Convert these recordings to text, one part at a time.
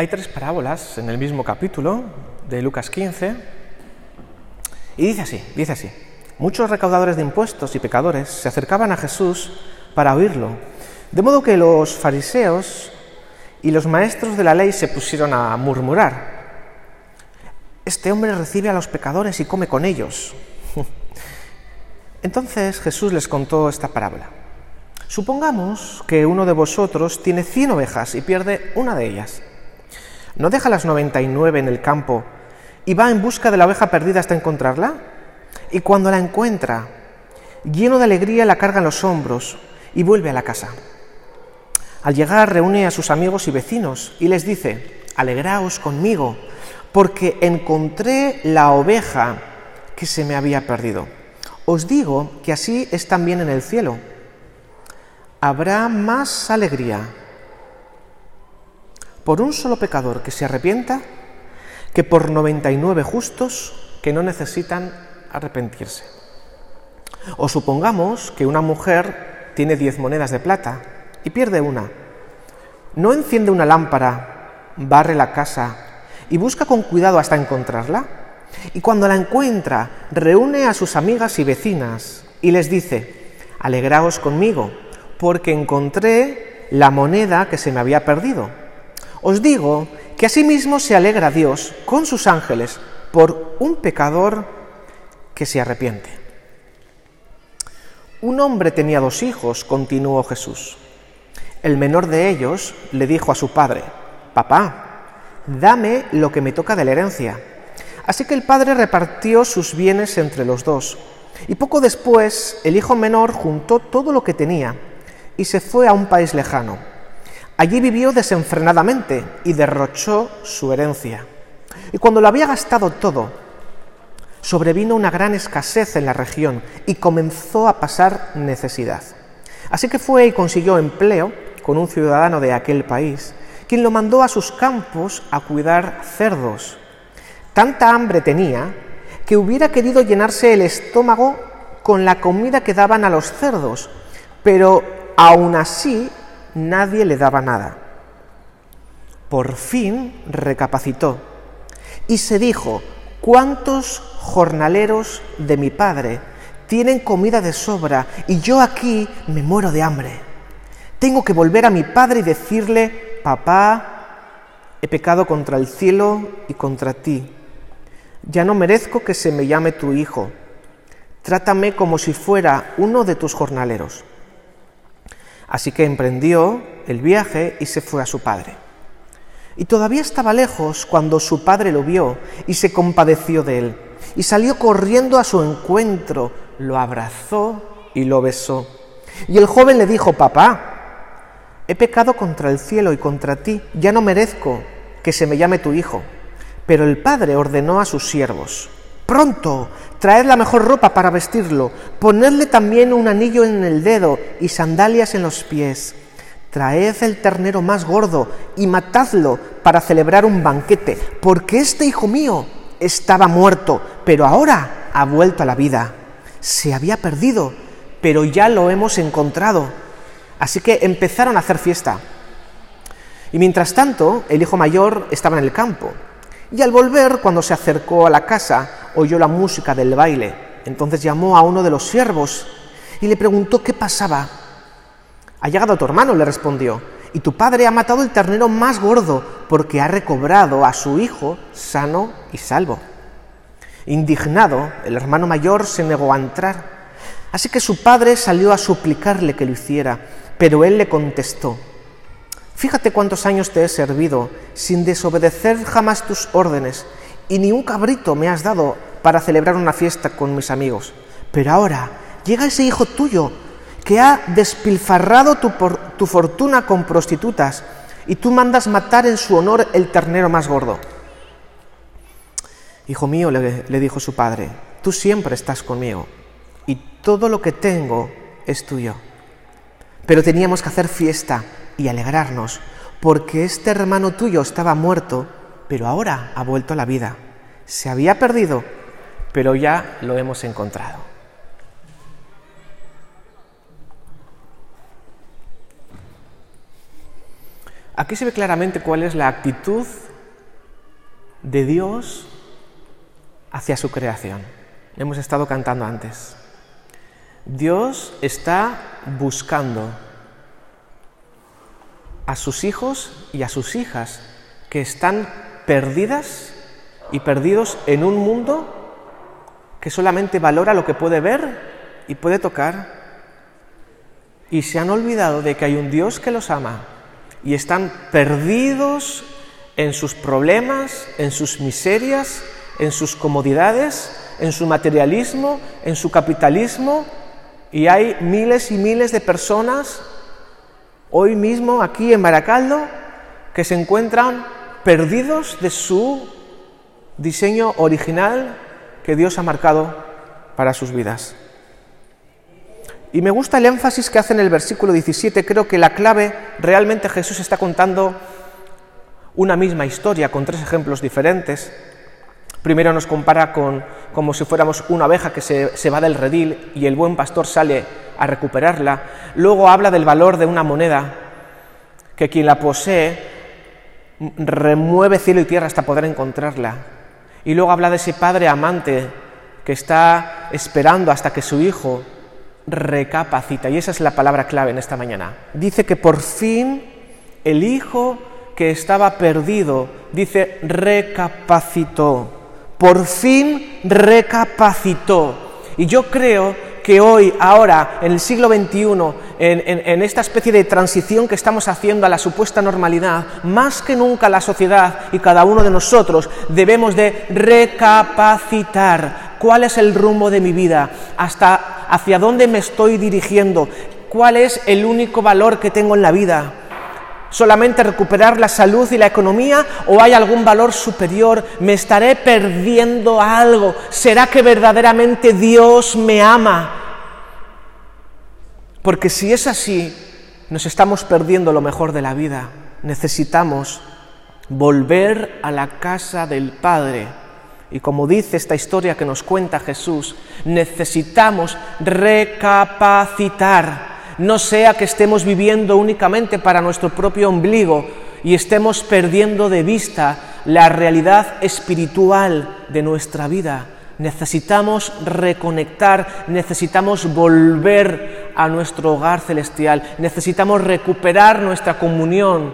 Hay tres parábolas en el mismo capítulo de Lucas 15 y dice así, dice así. Muchos recaudadores de impuestos y pecadores se acercaban a Jesús para oírlo, de modo que los fariseos y los maestros de la ley se pusieron a murmurar. Este hombre recibe a los pecadores y come con ellos. Entonces Jesús les contó esta parábola. Supongamos que uno de vosotros tiene cien ovejas y pierde una de ellas. ¿No deja las noventa y nueve en el campo y va en busca de la oveja perdida hasta encontrarla? Y cuando la encuentra, lleno de alegría la carga en los hombros y vuelve a la casa. Al llegar reúne a sus amigos y vecinos y les dice, alegraos conmigo, porque encontré la oveja que se me había perdido. Os digo que así es también en el cielo. Habrá más alegría por un solo pecador que se arrepienta que por 99 justos que no necesitan arrepentirse. O supongamos que una mujer tiene 10 monedas de plata y pierde una. ¿No enciende una lámpara, barre la casa y busca con cuidado hasta encontrarla? Y cuando la encuentra, reúne a sus amigas y vecinas y les dice, alegraos conmigo, porque encontré la moneda que se me había perdido. Os digo que asimismo se alegra Dios con sus ángeles por un pecador que se arrepiente. Un hombre tenía dos hijos, continuó Jesús. El menor de ellos le dijo a su padre, Papá, dame lo que me toca de la herencia. Así que el padre repartió sus bienes entre los dos. Y poco después el hijo menor juntó todo lo que tenía y se fue a un país lejano. Allí vivió desenfrenadamente y derrochó su herencia. Y cuando lo había gastado todo, sobrevino una gran escasez en la región y comenzó a pasar necesidad. Así que fue y consiguió empleo con un ciudadano de aquel país, quien lo mandó a sus campos a cuidar cerdos. Tanta hambre tenía que hubiera querido llenarse el estómago con la comida que daban a los cerdos, pero aún así nadie le daba nada. Por fin recapacitó y se dijo, ¿cuántos jornaleros de mi padre tienen comida de sobra y yo aquí me muero de hambre? Tengo que volver a mi padre y decirle, papá, he pecado contra el cielo y contra ti. Ya no merezco que se me llame tu hijo. Trátame como si fuera uno de tus jornaleros. Así que emprendió el viaje y se fue a su padre. Y todavía estaba lejos cuando su padre lo vio y se compadeció de él. Y salió corriendo a su encuentro, lo abrazó y lo besó. Y el joven le dijo, papá, he pecado contra el cielo y contra ti, ya no merezco que se me llame tu hijo. Pero el padre ordenó a sus siervos, pronto, traed la mejor ropa para vestirlo, ponedle también un anillo en el dedo y sandalias en los pies. Traed el ternero más gordo y matadlo para celebrar un banquete, porque este hijo mío estaba muerto, pero ahora ha vuelto a la vida. Se había perdido, pero ya lo hemos encontrado. Así que empezaron a hacer fiesta. Y mientras tanto, el hijo mayor estaba en el campo. Y al volver, cuando se acercó a la casa, oyó la música del baile. Entonces llamó a uno de los siervos y le preguntó qué pasaba. Ha llegado tu hermano, le respondió, y tu padre ha matado el ternero más gordo porque ha recobrado a su hijo sano y salvo. Indignado, el hermano mayor se negó a entrar. Así que su padre salió a suplicarle que lo hiciera, pero él le contestó, Fíjate cuántos años te he servido sin desobedecer jamás tus órdenes y ni un cabrito me has dado para celebrar una fiesta con mis amigos. Pero ahora llega ese hijo tuyo que ha despilfarrado tu, fortuna con prostitutas y tú mandas matar en su honor el ternero más gordo. Hijo mío, le, le dijo su padre, tú siempre estás conmigo y todo lo que tengo es tuyo. Pero teníamos que hacer fiesta y alegrarnos, porque este hermano tuyo estaba muerto pero ahora ha vuelto a la vida. Se había perdido, pero ya lo hemos encontrado. Aquí se ve claramente cuál es la actitud de Dios hacia su creación. Hemos estado cantando antes. Dios está buscando a sus hijos y a sus hijas que están perdidas y perdidos en un mundo que solamente valora lo que puede ver y puede tocar. Y se han olvidado de que hay un Dios que los ama y están perdidos en sus problemas, en sus miserias, en sus comodidades, en su materialismo, en su capitalismo. Y hay miles y miles de personas hoy mismo aquí en Baracaldo que se encuentran perdidos de su diseño original que Dios ha marcado para sus vidas. Y me gusta el énfasis que hace en el versículo 17. Creo que la clave, realmente Jesús está contando una misma historia con tres ejemplos diferentes. Primero nos compara con como si fuéramos una abeja que se, se, va del redil y el buen pastor sale a recuperarla. Luego habla del valor de una moneda, que quien la posee remueve cielo y tierra hasta poder encontrarla. Y luego habla de ese padre amante que está esperando hasta que su hijo recapacita. Y esa es la palabra clave en esta mañana. Dice que por fin el hijo que estaba perdido, dice, recapacitó. Por fin recapacitó. Y yo creo que hoy, ahora, en el siglo XXI, en, esta especie de transición que estamos haciendo a la supuesta normalidad, más que nunca la sociedad y cada uno de nosotros debemos de recapacitar cuál es el rumbo de mi vida, hasta hacia dónde me estoy dirigiendo, cuál es el único valor que tengo en la vida solamente recuperar la salud y la economía o hay algún valor superior? ¿Me estaré perdiendo algo? ¿Será que verdaderamente Dios me ama? Porque si es así, nos estamos perdiendo lo mejor de la vida. Necesitamos volver a la casa del Padre. Y como dice esta historia que nos cuenta Jesús, necesitamos recapacitar no sea que estemos viviendo únicamente para nuestro propio ombligo y estemos perdiendo de vista la realidad espiritual de nuestra vida. Necesitamos reconectar, necesitamos volver a nuestro hogar celestial, necesitamos recuperar nuestra comunión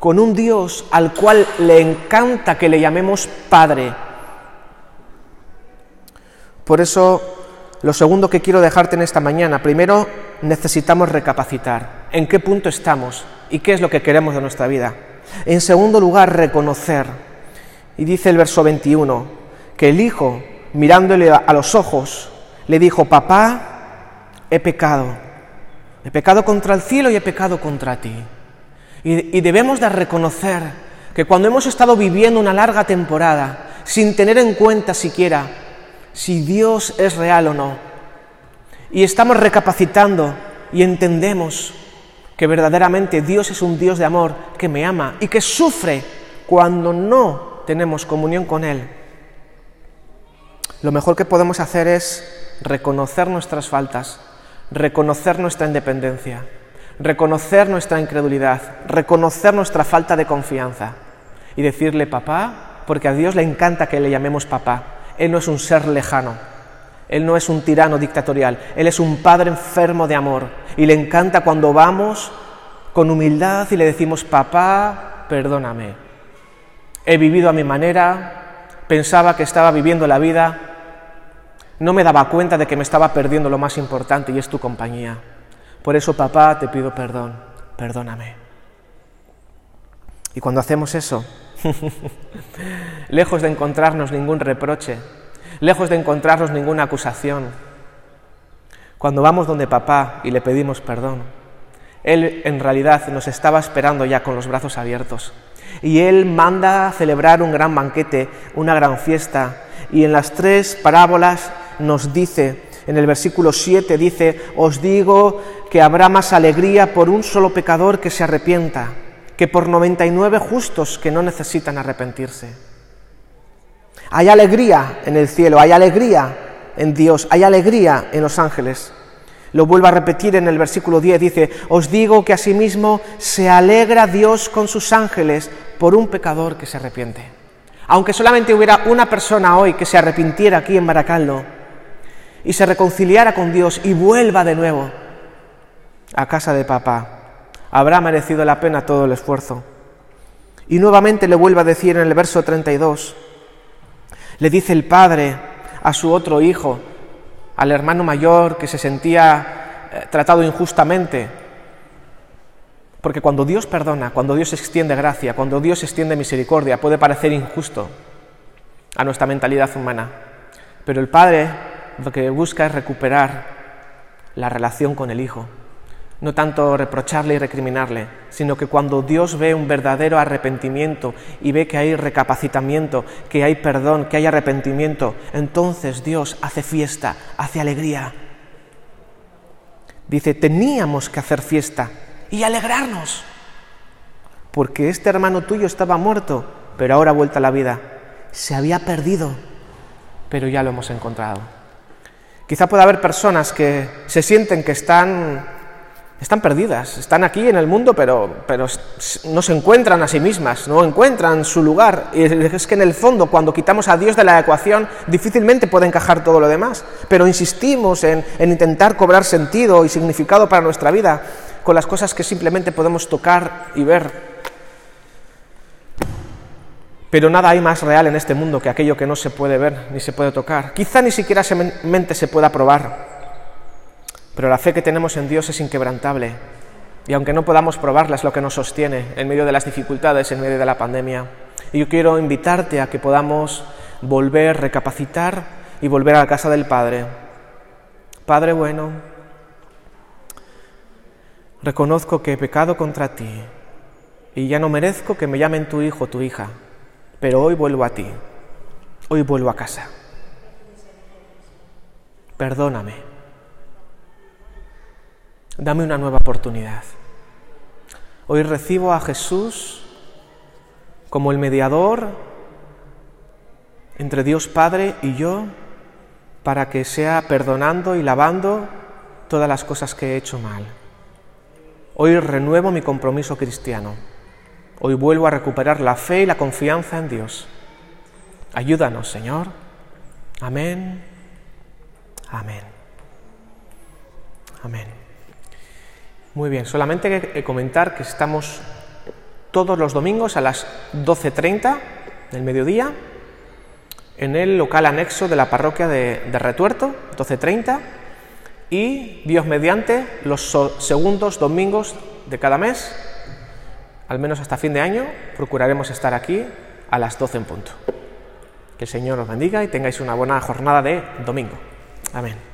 con un Dios al cual le encanta que le llamemos Padre. Por eso lo segundo que quiero dejarte en esta mañana, primero necesitamos recapacitar en qué punto estamos y qué es lo que queremos de nuestra vida. En segundo lugar, reconocer. Y dice el verso 21, que el hijo, mirándole a los ojos, le dijo, papá, he pecado, he pecado contra el cielo y he pecado contra ti. Y, y debemos de reconocer que cuando hemos estado viviendo una larga temporada, sin tener en cuenta siquiera si Dios es real o no. Y estamos recapacitando y entendemos que verdaderamente Dios es un Dios de amor que me ama y que sufre cuando no tenemos comunión con Él. Lo mejor que podemos hacer es reconocer nuestras faltas, reconocer nuestra independencia, reconocer nuestra incredulidad, reconocer nuestra falta de confianza y decirle papá, porque a Dios le encanta que le llamemos papá él no es un ser lejano, Él no es un tirano dictatorial, Él es un Padre enfermo de amor y le encanta cuando vamos con humildad y le decimos, papá, perdóname. He vivido a mi manera, pensaba que estaba viviendo la vida, no me daba cuenta de que me estaba perdiendo lo más importante y es tu compañía. Por eso, papá, te pido perdón, perdóname. Y cuando hacemos eso, lejos de encontrarnos ningún reproche, lejos de encontrarnos ninguna acusación. Cuando vamos donde papá y le pedimos perdón, Él en realidad nos estaba esperando ya con los brazos abiertos. Y Él manda celebrar un gran banquete, una gran fiesta. Y en las tres parábolas nos dice, en el versículo 7 dice, os digo que habrá más alegría por un solo pecador que se arrepienta que por 99 justos que no necesitan arrepentirse. Hay alegría en el cielo, hay alegría en Dios, hay alegría en los ángeles. Lo vuelvo a repetir en el versículo 10, dice, os digo que asimismo se alegra Dios con sus ángeles por un pecador que se arrepiente. Aunque solamente hubiera una persona hoy que se arrepintiera aquí en Baracaldo y se reconciliara con Dios y vuelva de nuevo a casa de papá, habrá merecido la pena todo el esfuerzo. Y nuevamente le vuelvo a decir en el verso 32, le dice el padre a su otro hijo, al hermano mayor que se sentía eh, tratado injustamente. Porque cuando Dios perdona, cuando Dios extiende gracia, cuando Dios extiende misericordia, puede parecer injusto a nuestra mentalidad humana. Pero el Padre lo que busca es recuperar la relación con el Hijo no tanto reprocharle y recriminarle, sino que cuando Dios ve un verdadero arrepentimiento y ve que hay recapacitamiento, que hay perdón, que hay arrepentimiento, entonces Dios hace fiesta, hace alegría. Dice, teníamos que hacer fiesta y alegrarnos, porque este hermano tuyo estaba muerto, pero ahora ha vuelto a la vida. Se había perdido, pero ya lo hemos encontrado. Quizá pueda haber personas que se sienten que están están perdidas, están aquí en el mundo, pero, pero no se encuentran a sí mismas, no encuentran su lugar. Y es que en el fondo, cuando quitamos a Dios de la ecuación, difícilmente puede encajar todo lo demás. Pero insistimos en, en intentar cobrar sentido y significado para nuestra vida con las cosas que simplemente podemos tocar y ver. Pero nada hay más real en este mundo que aquello que no se puede ver ni se puede tocar. Quizá ni siquiera mente se pueda probar. Pero la fe que tenemos en Dios es inquebrantable. Y aunque no podamos probarla, es lo que nos sostiene en medio de las dificultades, en medio de la pandemia. Y yo quiero invitarte a que podamos volver, recapacitar y volver a la casa del Padre. Padre bueno, reconozco que he pecado contra ti y ya no merezco que me llamen tu hijo o tu hija, pero hoy vuelvo a ti, hoy vuelvo a casa. Perdóname dame una nueva oportunidad. Hoy recibo a Jesús como el mediador entre Dios Padre y yo para que sea perdonando y lavando todas las cosas que he hecho mal. Hoy renuevo mi compromiso cristiano. Hoy vuelvo a recuperar la fe y la confianza en Dios. Ayúdanos, Señor. Amén. Amén. Amén. Muy bien, solamente comentar que estamos todos los domingos a las 12.30 del mediodía en el local anexo de la parroquia de, Retuerto, 12.30, y Dios mediante los segundos domingos de cada mes, al menos hasta fin de año, procuraremos estar aquí a las 12 en punto. Que el Señor os bendiga y tengáis una buena jornada de domingo. Amén.